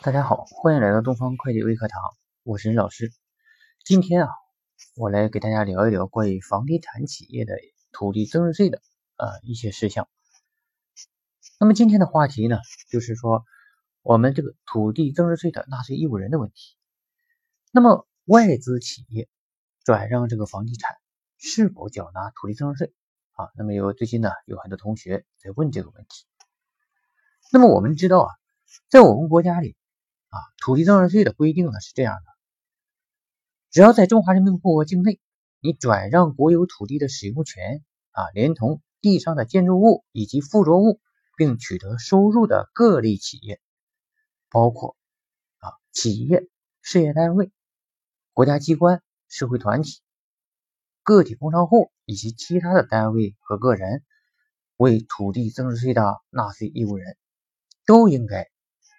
大家好，欢迎来到东方会计微课堂，我是任老师。今天啊，我来给大家聊一聊关于房地产企业的土地增值税的呃一些事项。那么今天的话题呢，就是说我们这个土地增值税的纳税义务人的问题。那么外资企业转让这个房地产是否缴纳土地增值税啊？那么有最近呢有很多同学在问这个问题。那么我们知道啊，在我们国家里。啊，土地增值税的规定呢是这样的：只要在中华人民共和国境内，你转让国有土地的使用权啊，连同地上的建筑物以及附着物，并取得收入的各类企业，包括啊企业、事业单位、国家机关、社会团体、个体工商户以及其他的单位和个人，为土地增值税的纳税义务人，都应该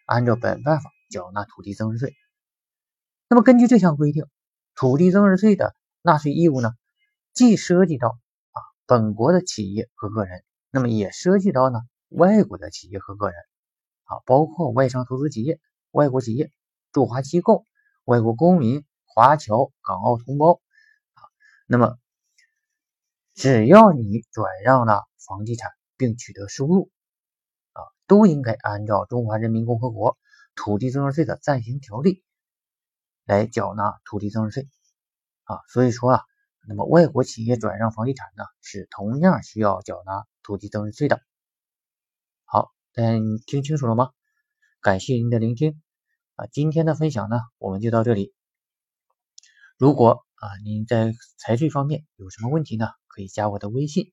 按照本办法。缴纳土地增值税。那么根据这项规定，土地增值税的纳税义务呢，既涉及到啊本国的企业和个人，那么也涉及到呢外国的企业和个人啊，包括外商投资企业、外国企业、驻华机构、外国公民、华侨、港澳同胞啊。那么只要你转让了房地产并取得收入啊，都应该按照中华人民共和国。土地增值税的暂行条例来缴纳土地增值税啊，所以说啊，那么外国企业转让房地产呢，是同样需要缴纳土地增值税的。好，大家听清楚了吗？感谢您的聆听啊，今天的分享呢，我们就到这里。如果啊您在财税方面有什么问题呢，可以加我的微信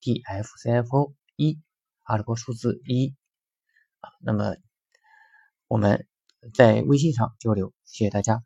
d f c f o 一阿拉伯数字一啊，那么。我们在微信上交流，谢谢大家。